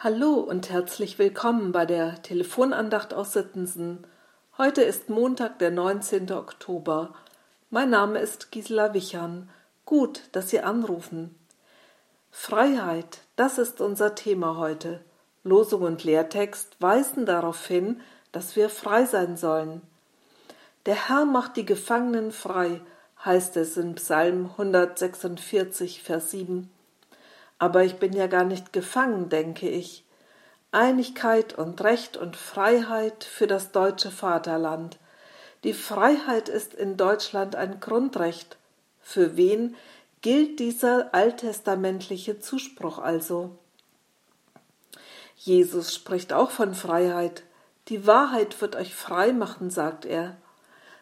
Hallo und herzlich willkommen bei der Telefonandacht aus Sittensen. Heute ist Montag, der 19. Oktober. Mein Name ist Gisela Wichern. Gut, dass Sie anrufen. Freiheit, das ist unser Thema heute. Losung und Lehrtext weisen darauf hin, dass wir frei sein sollen. Der Herr macht die Gefangenen frei, heißt es in Psalm 146, Vers 7. Aber ich bin ja gar nicht gefangen, denke ich. Einigkeit und Recht und Freiheit für das deutsche Vaterland. Die Freiheit ist in Deutschland ein Grundrecht. Für wen gilt dieser alttestamentliche Zuspruch also? Jesus spricht auch von Freiheit. Die Wahrheit wird euch frei machen, sagt er.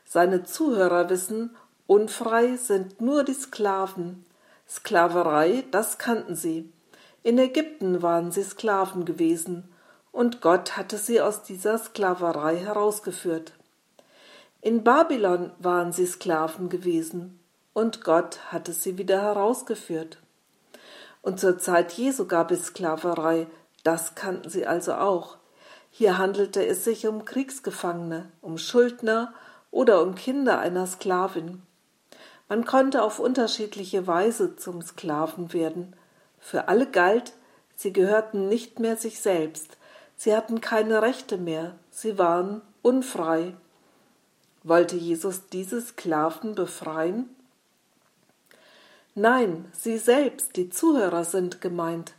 Seine Zuhörer wissen, unfrei sind nur die Sklaven. Sklaverei, das kannten sie. In Ägypten waren sie Sklaven gewesen, und Gott hatte sie aus dieser Sklaverei herausgeführt. In Babylon waren sie Sklaven gewesen, und Gott hatte sie wieder herausgeführt. Und zur Zeit Jesu gab es Sklaverei, das kannten sie also auch. Hier handelte es sich um Kriegsgefangene, um Schuldner oder um Kinder einer Sklavin. Man konnte auf unterschiedliche Weise zum Sklaven werden. Für alle galt, sie gehörten nicht mehr sich selbst, sie hatten keine Rechte mehr, sie waren unfrei. Wollte Jesus diese Sklaven befreien? Nein, sie selbst, die Zuhörer sind gemeint.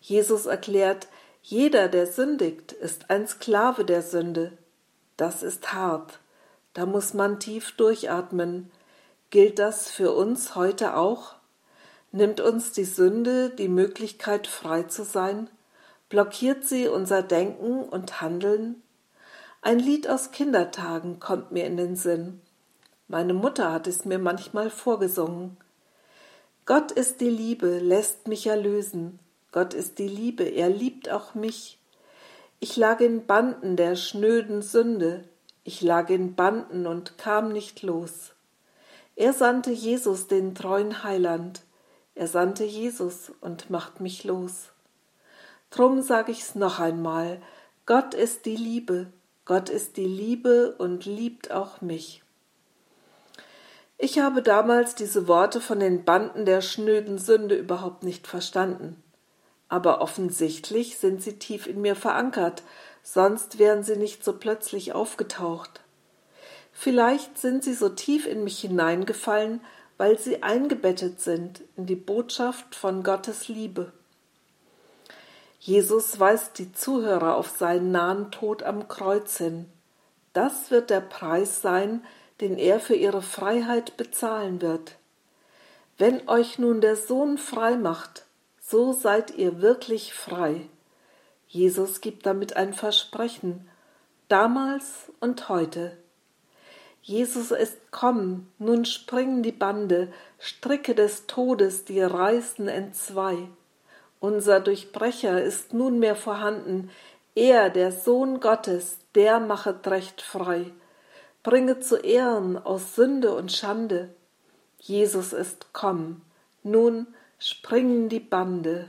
Jesus erklärt, jeder, der sündigt, ist ein Sklave der Sünde. Das ist hart. Da muss man tief durchatmen. Gilt das für uns heute auch? Nimmt uns die Sünde die Möglichkeit, frei zu sein? Blockiert sie unser Denken und Handeln? Ein Lied aus Kindertagen kommt mir in den Sinn. Meine Mutter hat es mir manchmal vorgesungen. Gott ist die Liebe, lässt mich erlösen. Gott ist die Liebe, er liebt auch mich. Ich lag in Banden der schnöden Sünde, ich lag in Banden und kam nicht los. Er sandte Jesus, den treuen Heiland. Er sandte Jesus und macht mich los. Drum sag ich's noch einmal. Gott ist die Liebe. Gott ist die Liebe und liebt auch mich. Ich habe damals diese Worte von den Banden der schnöden Sünde überhaupt nicht verstanden. Aber offensichtlich sind sie tief in mir verankert, sonst wären sie nicht so plötzlich aufgetaucht. Vielleicht sind sie so tief in mich hineingefallen, weil sie eingebettet sind in die Botschaft von Gottes Liebe. Jesus weist die Zuhörer auf seinen nahen Tod am Kreuz hin. Das wird der Preis sein, den er für ihre Freiheit bezahlen wird. Wenn euch nun der Sohn frei macht, so seid ihr wirklich frei. Jesus gibt damit ein Versprechen, damals und heute. Jesus ist kommen, nun springen die Bande, Stricke des Todes, die reißen entzwei. Unser Durchbrecher ist nunmehr vorhanden, er, der Sohn Gottes, der machet recht frei. Bringe zu Ehren aus Sünde und Schande. Jesus ist kommen, nun springen die Bande.